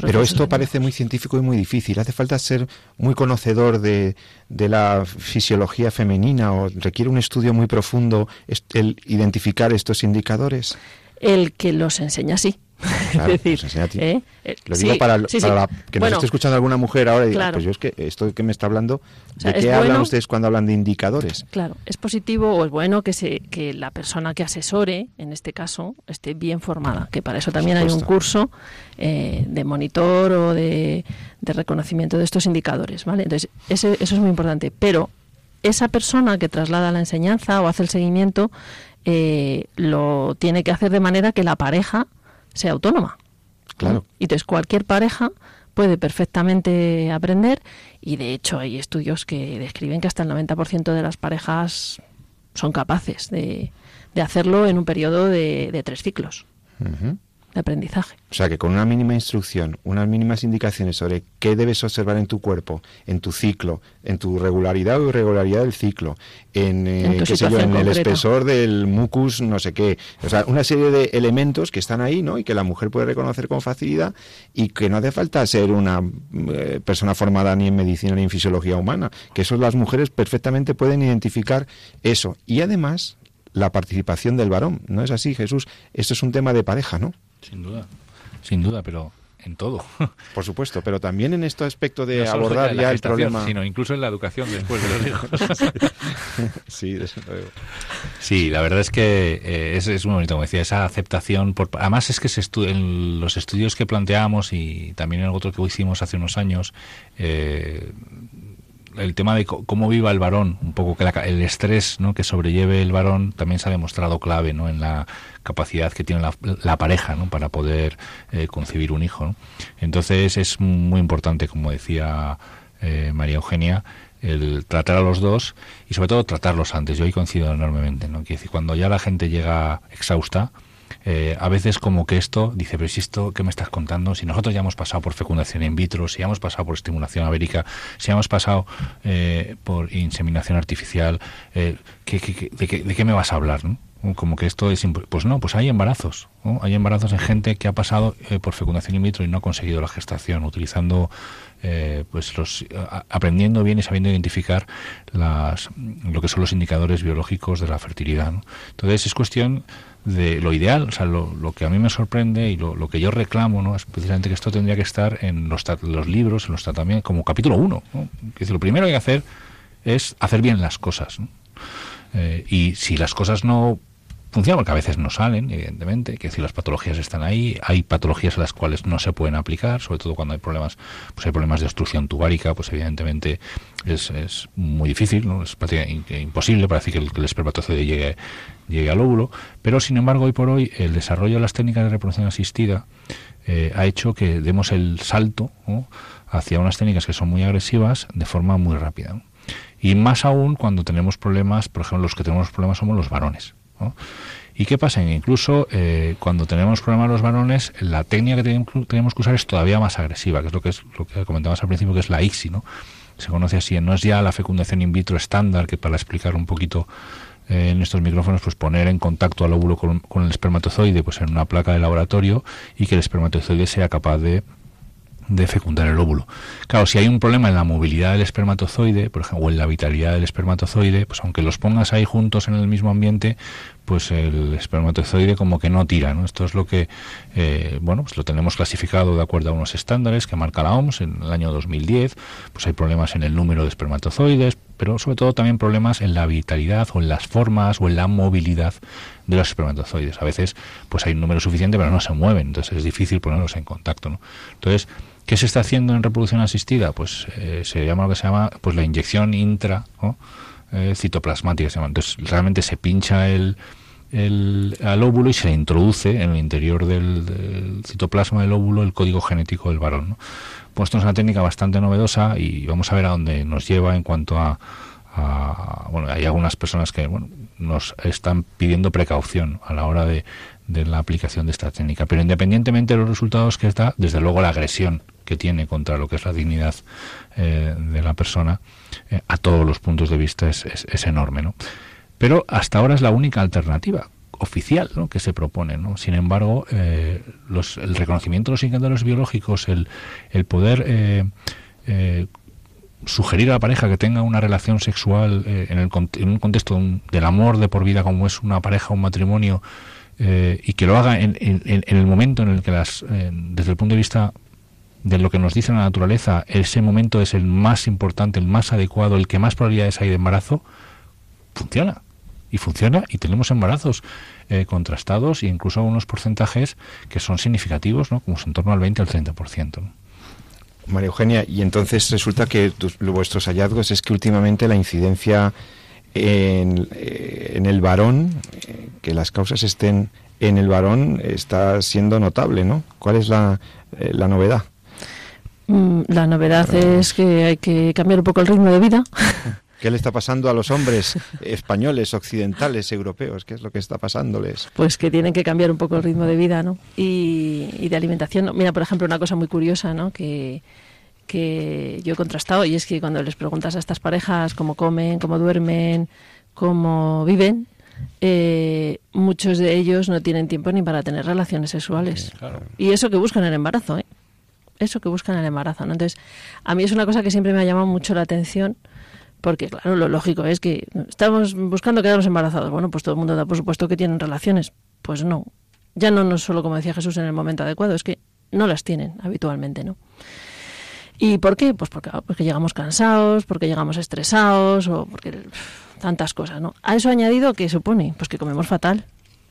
Pero esto parece muy científico y muy difícil. Hace falta ser muy conocedor de, de, la fisiología femenina o requiere un estudio muy profundo el identificar estos indicadores. El que los enseña, sí. Claro, es decir, pues ¿eh? lo digo para, que nos esté escuchando alguna mujer ahora y diga, pues yo es que esto que me está hablando, ¿de qué hablan ustedes cuando hablan de indicadores? Claro, es positivo o es bueno que se que la persona que asesore, en este caso, esté bien formada, que para eso también hay un curso eh, de monitor o de, reconocimiento de estos indicadores, ¿vale? Entonces, eso es muy importante, pero esa persona que traslada la enseñanza o hace el seguimiento eh, lo tiene que hacer de manera que la pareja sea autónoma. Claro. Y entonces cualquier pareja puede perfectamente aprender y de hecho hay estudios que describen que hasta el 90% de las parejas son capaces de, de hacerlo en un periodo de, de tres ciclos aprendizaje. O sea que con una mínima instrucción, unas mínimas indicaciones sobre qué debes observar en tu cuerpo, en tu ciclo, en tu regularidad o irregularidad del ciclo, en, eh, qué sé yo, en el espesor del mucus, no sé qué. O sea, una serie de elementos que están ahí, ¿no? Y que la mujer puede reconocer con facilidad y que no hace falta ser una eh, persona formada ni en medicina ni en fisiología humana, que eso las mujeres perfectamente pueden identificar eso. Y además, la participación del varón. ¿No es así, Jesús? Esto es un tema de pareja, ¿no? Sin duda, sin duda, pero en todo. Por supuesto, pero también en este aspecto de abordar ya, el problema. Sino incluso en la educación después de los hijos. sí, Sí, la verdad es que eh, es, es, muy bonito, como decía, esa aceptación. Por, además, es que se en los estudios que planteamos y también en otro que hicimos hace unos años, eh, el tema de cómo viva el varón, un poco que el estrés ¿no? que sobrelleve el varón también se ha demostrado clave ¿no? en la capacidad que tiene la, pareja ¿no? para poder eh, concebir un hijo. Entonces es muy importante, como decía eh, María Eugenia, el tratar a los dos y sobre todo tratarlos antes. Yo ahí coincido enormemente. ¿no? cuando ya la gente llega exhausta, eh, a veces como que esto, dice, pero si esto, ¿qué me estás contando? Si nosotros ya hemos pasado por fecundación in vitro, si ya hemos pasado por estimulación abérica, si ya hemos pasado eh, por inseminación artificial, eh, de, qué, me vas a hablar? Como que esto es... Pues no, pues hay embarazos. Hay embarazos en gente que ha pasado por fecundación in vitro y no ha conseguido la gestación, utilizando pues los aprendiendo bien y sabiendo identificar las, lo que son los indicadores biológicos de la fertilidad. Entonces es cuestión de lo ideal, o sea, lo, lo que a mí me sorprende y lo, lo, que yo reclamo, ¿no? Es precisamente que esto tendría que estar en los, los libros, en los tratamientos, como capítulo uno, ¿no? Que lo primero que hay que hacer es hacer bien las cosas. Eh, y si las cosas no funciona porque a veces no salen, evidentemente, que decir, las patologías están ahí, hay patologías a las cuales no se pueden aplicar, sobre todo cuando hay problemas, pues hay problemas de obstrucción tubárica, pues evidentemente es, es muy difícil, ¿no? es prácticamente imposible para decir que el, que espermatozoide llegue, llegue al óvulo, pero sin embargo hoy por hoy el desarrollo de las técnicas de reproducción asistida eh, ha hecho que demos el salto hacia unas técnicas que son muy agresivas de forma muy rápida. Y más aún cuando tenemos problemas, por ejemplo, los que tenemos problemas somos los varones. ¿Y qué pasa? incluso eh, cuando tenemos problemas los varones, la técnica que tenemos que usar es todavía más agresiva, que es lo que es lo que comentabas al principio, que es la ICSI, ¿no? Se conoce así, no es ya la fecundación in vitro estándar, que para explicar un poquito eh, en estos micrófonos, pues poner en contacto al óvulo con, con, el espermatozoide, pues en una placa de laboratorio, y que el espermatozoide sea capaz de de fecundar el óvulo. Claro, si hay un problema en la movilidad del espermatozoide, por ejemplo, o en la vitalidad del espermatozoide, pues aunque los pongas ahí juntos en el mismo ambiente, pues el espermatozoide como que no tira, ¿no? Esto es lo que, eh, bueno, pues lo tenemos clasificado de acuerdo a unos estándares que marca la OMS en el año 2010, pues hay problemas en el número de espermatozoides, pero sobre todo también problemas en la vitalidad o en las formas o en la movilidad de los espermatozoides. A veces, pues hay un número suficiente, pero no se mueven, entonces es difícil ponerlos en contacto, ¿no? Entonces, ¿qué se está haciendo en reproducción asistida? Pues eh, se llama lo que se llama, pues la inyección intra, eh, citoplasmática, se llama. Entonces, realmente se pincha el el, al óvulo y se le introduce en el interior del, citoplasma del óvulo el código genético del varón. ¿no? Pues esto es una técnica bastante novedosa y vamos a ver a dónde nos lleva en cuanto a, bueno, hay algunas personas que bueno, nos están pidiendo precaución a la hora de, de, la aplicación de esta técnica. Pero independientemente de los resultados que está, desde luego la agresión que tiene contra lo que es la dignidad eh, de la persona, eh, a todos los puntos de vista es, es, es enorme. ¿no? Pero hasta ahora es la única alternativa oficial que se propone. ¿no? Sin embargo, eh, los, el reconocimiento de los indicadores biológicos, el, el poder eh, eh, sugerir a la pareja que tenga una relación sexual en, el, en, un contexto del amor de por vida como es una pareja, un matrimonio, y que lo haga en, en, en, el momento en el que las, desde el punto de vista de lo que nos dice la naturaleza, ese momento es el más importante, el más adecuado, el que más probabilidades hay de embarazo, funciona y funciona y tenemos embarazos eh, contrastados e incluso unos porcentajes que son significativos, ¿no? como en torno al 20 al 30%. María Eugenia, y entonces resulta que vuestros hallazgos es que últimamente la incidencia en, eh, en el varón, eh, que las causas estén en el varón, está siendo notable, ¿no? ¿Cuál es la, la novedad? Mm, la novedad es que hay que cambiar un poco el ritmo de vida. ¿Qué le está pasando a los hombres españoles, occidentales, europeos? ¿Qué es lo que está pasándoles? Pues que tienen que cambiar un poco el ritmo de vida, ¿no? Y, de alimentación. Mira, por ejemplo, una cosa muy curiosa, ¿no? Que, que yo he contrastado y es que cuando les preguntas a estas parejas cómo comen, cómo duermen, cómo viven, eh, muchos de ellos no tienen tiempo ni para tener relaciones sexuales. Y eso que buscan el embarazo, ¿eh? Eso que buscan el embarazo, ¿no? Entonces, a mí es una cosa que siempre me ha llamado mucho la atención porque, claro, lo lógico es que estamos buscando quedarnos embarazados. Bueno, pues todo el mundo da por supuesto que tienen relaciones. Pues no. Ya no, no solo, como decía Jesús, en el momento adecuado, es que no las tienen habitualmente, ¿no? ¿Y por qué? Pues porque, porque llegamos cansados, porque llegamos estresados o porque tantas cosas, ¿no? A eso añadido, ¿qué supone? Pues que comemos fatal.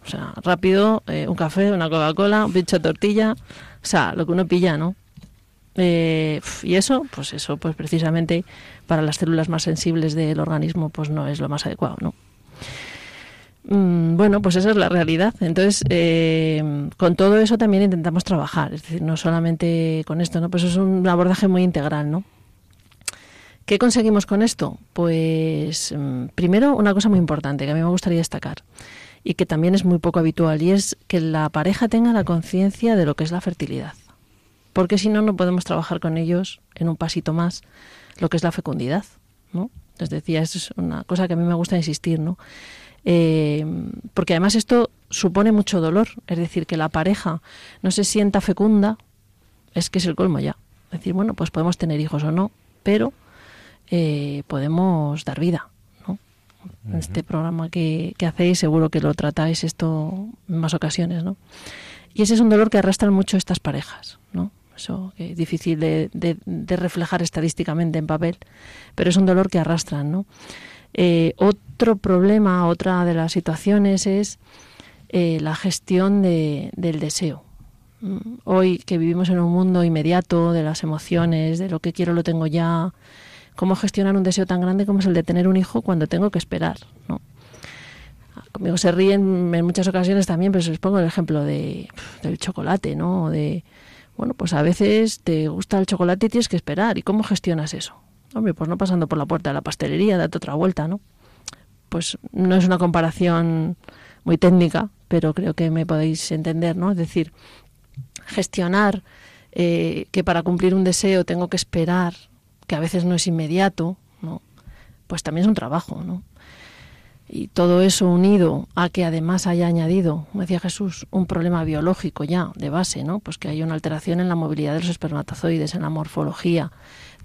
O sea, rápido, eh, un café, una Coca-Cola, un pincho de tortilla, o sea, lo que uno pilla, ¿no? Eh, y eso, pues eso, pues precisamente para las células más sensibles del organismo, pues no es lo más adecuado, ¿no? Mm, bueno, pues esa es la realidad. Entonces, eh, con todo eso también intentamos trabajar, es decir, no solamente con esto, ¿no? Pues es un abordaje muy integral, ¿no? ¿Qué conseguimos con esto? Pues mm, primero una cosa muy importante que a mí me gustaría destacar y que también es muy poco habitual, y es que la pareja tenga la conciencia de lo que es la fertilidad. Porque si no, no podemos trabajar con ellos en un pasito más lo que es la fecundidad. ¿no? Les decía, es una cosa que a mí me gusta insistir, ¿no? Eh, porque además esto supone mucho dolor, es decir, que la pareja no se sienta fecunda, es que es el colmo ya. Es decir, bueno, pues podemos tener hijos o no, pero eh, podemos dar vida. ¿no? En este programa que, hacéis seguro que lo tratáis esto en más ocasiones. ¿no? Y ese es un dolor que arrastran mucho estas parejas. ¿no? Eso es difícil de, reflejar estadísticamente en papel, pero es un dolor que arrastran. ¿no? Eh, otro problema, otra de las situaciones es eh, la gestión de, del deseo. Mm, hoy que vivimos en un mundo inmediato de las emociones, de lo que quiero lo tengo ya, ¿cómo gestionar un deseo tan grande como es el de tener un hijo cuando tengo que esperar? ¿no? Conmigo se ríen en muchas ocasiones también, pero les pongo el ejemplo de, del chocolate, ¿no? Bueno, pues a veces te gusta el chocolate y tienes que esperar. ¿Y cómo gestionas eso? Hombre, pues no pasando por la puerta de la pastelería, date otra vuelta, ¿no? Pues no es una comparación muy técnica, pero creo que me podéis entender, ¿no? Es decir, gestionar eh, que para cumplir un deseo tengo que esperar, que a veces no es inmediato, ¿no? Pues también es un trabajo, ¿no? Y todo eso unido a que además haya añadido, como decía Jesús, un problema biológico ya de base, ¿no? Pues que hay una alteración en la movilidad de los espermatozoides, en la morfología.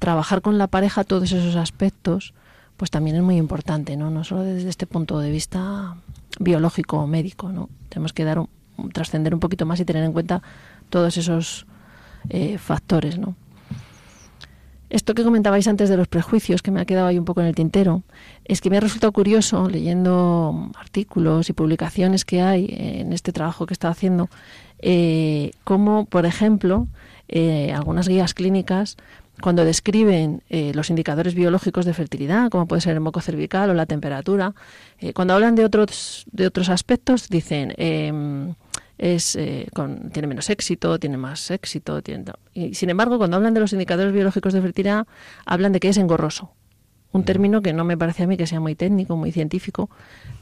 Trabajar con la pareja todos esos aspectos, pues también es muy importante, ¿no? No solo desde este punto de vista biológico o médico, ¿no? Tenemos que dar un, trascender un poquito más y tener en cuenta todos esos eh, factores, ¿no? Esto que comentabais antes de los prejuicios, que me ha quedado ahí un poco en el tintero, es que me ha resultado curioso leyendo artículos y publicaciones que hay en este trabajo que está haciendo, eh, como, por ejemplo, eh, algunas guías clínicas cuando describen eh, los indicadores biológicos de fertilidad, como puede ser el moco cervical o la temperatura, eh, cuando hablan de otros, de otros aspectos, dicen em, es, eh, tiene menos éxito, tiene más éxito. y sin embargo, cuando hablan de los indicadores biológicos de fertilidad, hablan de que es engorroso. Un término que no me parece a mí que sea muy técnico, muy científico,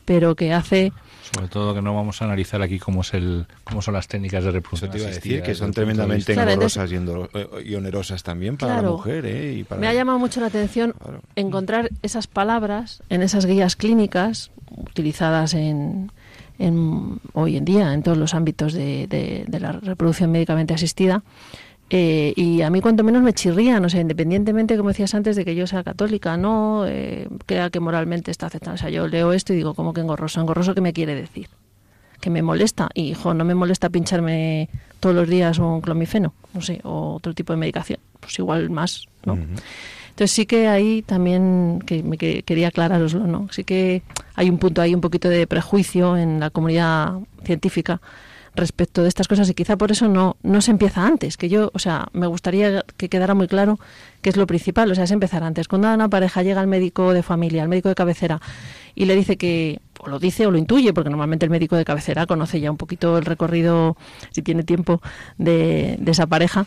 pero que hace sobre todo que no vamos a analizar aquí cómo es el cómo son las técnicas de reproducción. Eso te iba a decir que son tremendamente engorrosas y, onerosas también para la mujer. ¿eh? Me ha llamado mucho la atención encontrar esas palabras en esas guías clínicas utilizadas en, hoy en día en todos los ámbitos de, de la reproducción médicamente asistida eh, y a mí cuanto menos me chirrían, o sea, independientemente, como decías antes, de que yo sea católica, no eh, crea que moralmente está aceptado. O sea, yo leo esto y digo, ¿cómo que engorroso? ¿Engorroso qué me quiere decir? Que me molesta. Y, hijo, no me molesta pincharme todos los días un clomifeno, no sé, o otro tipo de medicación. Pues igual más, ¿no? Entonces sí que ahí también, que me quería aclararoslo, ¿no? Sí que hay un punto ahí, un poquito de prejuicio en la comunidad científica respecto de estas cosas y quizá por eso no, no se empieza antes, que yo, o sea, me gustaría que quedara muy claro que es lo principal, o sea, es empezar antes. Cuando una pareja llega al médico de familia, al médico de cabecera, y le dice que, o lo dice o lo intuye, porque normalmente el médico de cabecera conoce ya un poquito el recorrido, si tiene tiempo, de, de esa pareja,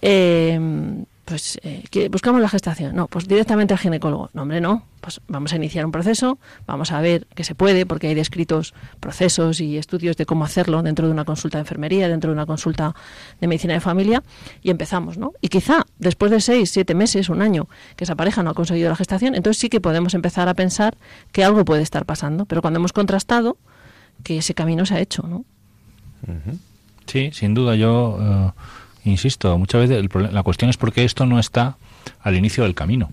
eh, pues eh, buscamos la gestación. No, pues directamente al ginecólogo. No, hombre, no. Pues vamos a iniciar un proceso, vamos a ver que se puede, porque hay descritos procesos y estudios de cómo hacerlo dentro de una consulta de enfermería, dentro de una consulta de medicina de familia, y empezamos, ¿no? Y quizá después de seis, siete meses, un año, que esa pareja no ha conseguido la gestación, entonces sí que podemos empezar a pensar que algo puede estar pasando. Pero cuando hemos contrastado que ese camino se ha hecho, ¿no? Sí, sin duda. Yo. Eh, insisto, muchas veces la cuestión es por qué esto no está al inicio del camino.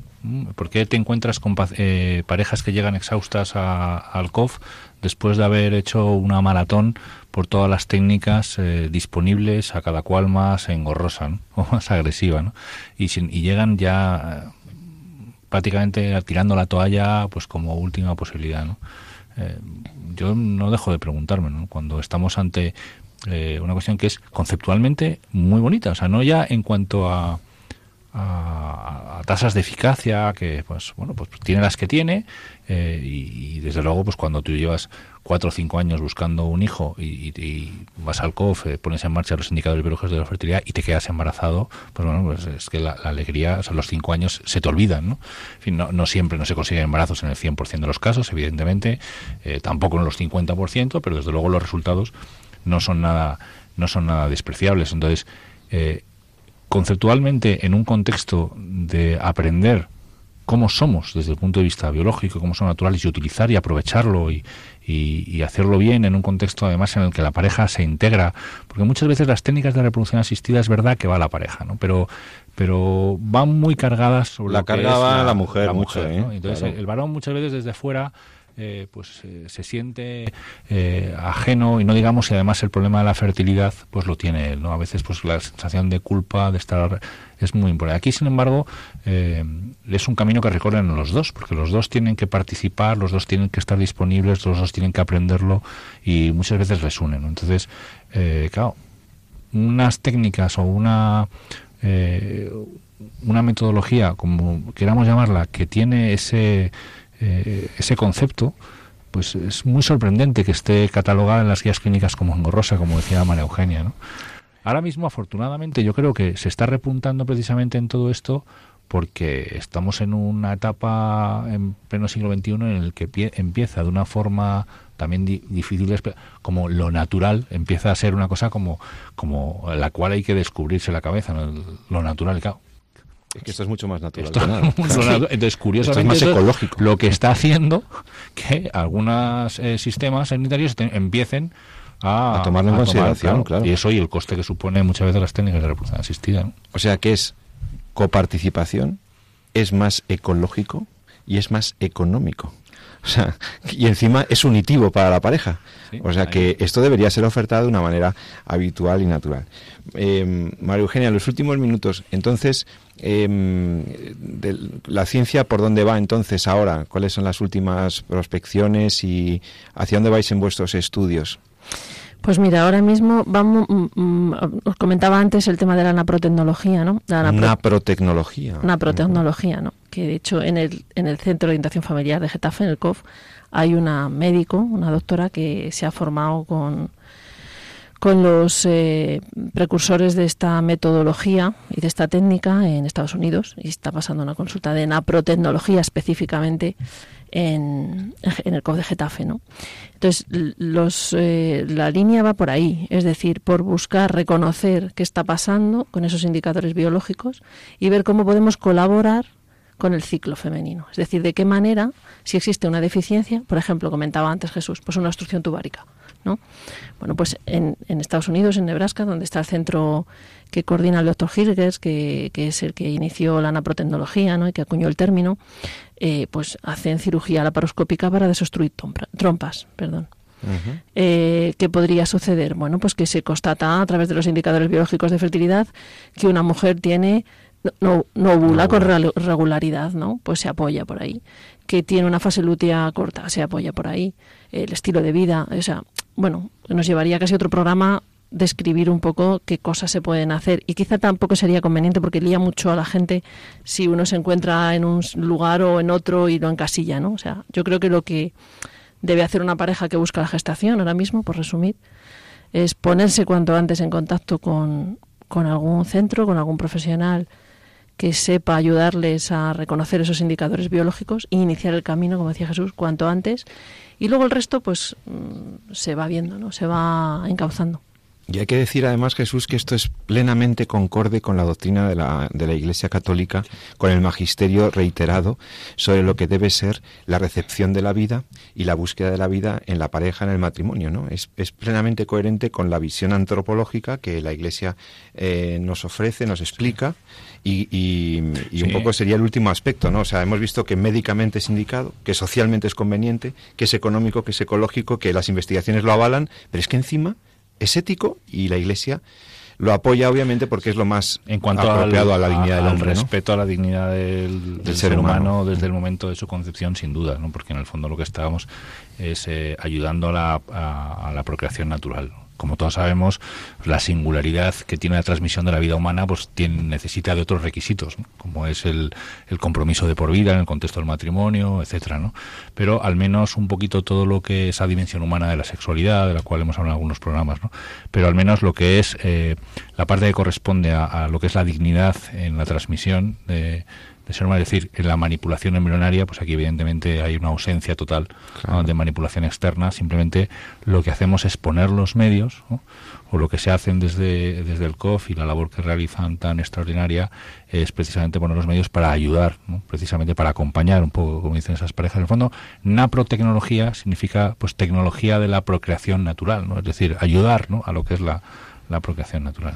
¿Por qué te encuentras con eh, parejas que llegan exhaustas al COF después de haber hecho una maratón por todas las técnicas eh, disponibles, a cada cual más engorrosa o más agresiva? ¿no? Y, y llegan ya eh, prácticamente tirando la toalla pues como última posibilidad. ¿no? yo no dejo de preguntarme, ¿no? cuando estamos ante eh, una cuestión que es conceptualmente muy bonita, o sea, no ya en cuanto a, a, tasas de eficacia que pues bueno pues tiene las que tiene eh, y, desde luego pues cuando tú llevas cuatro o cinco años buscando un hijo y, vas al COF eh, pones en marcha los indicadores biológicos de la fertilidad y te quedas embarazado pues bueno pues es que la, alegría o sea, los cinco años se te olvidan ¿no? No, no siempre no se consiguen embarazos en el 100% de los casos evidentemente eh, tampoco en los 50% pero desde luego los resultados no son nada no son nada despreciables entonces eh, conceptualmente en un contexto de aprender cómo somos desde el punto de vista biológico, cómo son naturales y utilizar y aprovecharlo y, y, hacerlo bien en un contexto además en el que la pareja se integra, porque muchas veces las técnicas de reproducción asistida es verdad que va a la pareja, ¿no? Pero pero van muy cargadas sobre la carga va a la mujer, mucho, ¿eh? entonces el varón muchas veces desde fuera eh, pues eh, se siente eh, ajeno y no digamos si además el problema de la fertilidad pues lo tiene él no a veces pues la sensación de culpa de estar es muy importante. Aquí sin embargo es un camino que recorren los dos porque los dos tienen que participar los dos tienen que estar disponibles los dos tienen que aprenderlo y muchas veces les unen entonces claro unas técnicas o una una metodología como queramos llamarla que tiene ese eh, ese concepto, pues es muy sorprendente que esté catalogada en las guías clínicas como engorrosa, como decía María Eugenia. ¿no? Ahora mismo, afortunadamente, yo creo que se está repuntando precisamente en todo esto porque estamos en una etapa en pleno siglo XXI en el que empieza de una forma también difícil, como lo natural empieza a ser una cosa como, como la cual hay que descubrirse la cabeza, lo natural. Claro, es que esto es mucho más natural. Entonces, curiosamente, es más ecológico. lo que está haciendo que algunos eh, sistemas sanitarios empiecen a, tomarlo en consideración, claro, Y eso y el coste que supone muchas veces las técnicas de reproducción asistida. O sea que es coparticipación, es más ecológico y es más económico. O sea, y encima es unitivo para la pareja. o sea que esto debería ser ofertado de una manera habitual y natural. Eh, María Eugenia, en los últimos minutos, entonces, eh, la ciencia, ¿por dónde va entonces ahora? ¿Cuáles son las últimas prospecciones y hacia dónde vais en vuestros estudios? Pues mira, ahora mismo vamos, mm, mm, os comentaba antes el tema de la naprotecnología, ¿no? La naprotecnología. Naprotecnología, ¿no? Que de hecho en el, en el Centro de Orientación Familiar de Getafe, en el COF, hay una médico, una doctora que se ha formado con, con los eh, precursores de esta metodología y de esta técnica en Estados Unidos y está pasando una consulta de naprotecnología específicamente en, en el COF de Getafe. ¿no? Entonces, los, eh, la línea va por ahí, es decir, por buscar reconocer qué está pasando con esos indicadores biológicos y ver cómo podemos colaborar con el ciclo femenino. Es decir, de qué manera, si existe una deficiencia, por ejemplo, comentaba antes Jesús, pues una obstrucción tubárica ¿no? Bueno, pues en, Estados Unidos, en Nebraska, donde está el centro que coordina el doctor Hirges, que, es el que inició la naprotecnología ¿no? y que acuñó el término, eh, pues hacen cirugía laparoscópica para desobstruir trompas. Perdón. Eh, ¿Qué podría suceder? Bueno, pues que se constata a través de los indicadores biológicos de fertilidad que una mujer tiene no, no ovula con regularidad, ¿no? Pues se apoya por ahí. Que tiene una fase lútea corta, se apoya por ahí. El estilo de vida, o sea, bueno, nos llevaría casi otro programa describir un poco qué cosas se pueden hacer y quizá tampoco sería conveniente porque lía mucho a la gente si uno se encuentra en un lugar o en otro y lo encasilla, ¿no? O sea, yo creo que lo que debe hacer una pareja que busca la gestación ahora mismo, por resumir, es ponerse cuanto antes en contacto con, con algún centro, con algún profesional que sepa ayudarles a reconocer esos indicadores biológicos e iniciar el camino, como decía Jesús, cuanto antes. Y luego el resto, pues, mm, se va viendo, ¿no? Se va encauzando. Y hay que decir además, Jesús, que esto es plenamente concorde con la doctrina de la, de la Iglesia Católica, con el magisterio reiterado sobre lo que debe ser la recepción de la vida y la búsqueda de la vida en la pareja, en el matrimonio. ¿no? Es, es plenamente coherente con la visión antropológica que la Iglesia eh, nos ofrece, nos explica y, un poco sería el último aspecto, ¿no? O sea, hemos visto que médicamente es indicado, que socialmente es conveniente, que es económico, que es ecológico, que las investigaciones lo avalan, pero es que encima es ético y la Iglesia lo apoya obviamente porque es lo más en cuanto apropiado a la dignidad del hombre, respeto a la dignidad del, ser, humano, desde el momento de su concepción sin duda, ¿no? porque en el fondo lo que estábamos es eh, ayudando a la, a la procreación natural como todos sabemos, la singularidad que tiene la transmisión de la vida humana pues tiene, necesita de otros requisitos, como es el, el, compromiso de por vida en el contexto del matrimonio, etcétera, ¿no? Pero al menos un poquito todo lo que es esa dimensión humana de la sexualidad, de la cual hemos hablado en algunos programas, ¿no? Pero al menos lo que es eh, la parte que corresponde a, a, lo que es la dignidad en la transmisión de de ser es decir, en la manipulación embrionaria, pues aquí evidentemente hay una ausencia total de manipulación externa, simplemente lo que hacemos es poner los medios, o lo que se hacen desde, desde el COF y la labor que realizan tan extraordinaria es precisamente poner los medios para ayudar, precisamente para acompañar un poco, como dicen esas parejas. En el fondo, naprotecnología significa pues tecnología de la procreación natural, ¿no? es decir, ayudar a lo que es la, la procreación natural.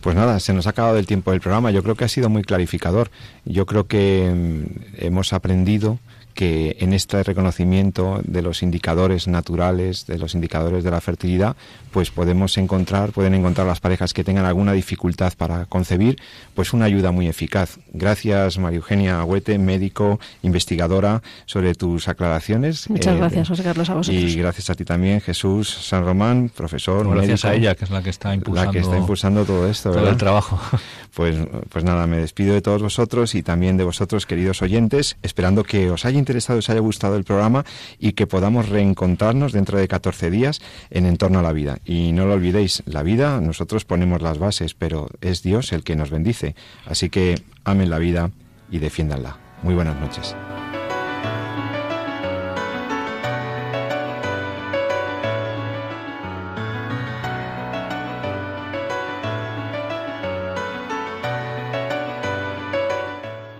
Pues nada, se nos ha acabado el tiempo del programa. Yo creo que ha sido muy clarificador. Yo creo que mm, hemos aprendido que en este reconocimiento de los indicadores naturales, de los indicadores de la fertilidad, pues podemos encontrar, pueden encontrar las parejas que tengan alguna dificultad para concebir, pues una ayuda muy eficaz. Gracias, María Eugenia Agüete, médico, investigadora, sobre tus aclaraciones. Muchas eh, gracias, José Carlos, a vosotros. Y gracias a ti también, Jesús San Román, profesor. gracias a ella, que es la que está impulsando, la que está impulsando todo esto, todo el trabajo. Pues, pues nada, me despido de todos vosotros y también de vosotros, queridos oyentes, esperando que os haya interesado, os haya gustado el programa y que podamos reencontrarnos dentro de 14 días en Entorno a la Vida. Y no lo olvidéis, la vida, nosotros ponemos las bases, pero es Dios el que nos bendice. Así que amen la vida y defiéndanla. Muy buenas noches.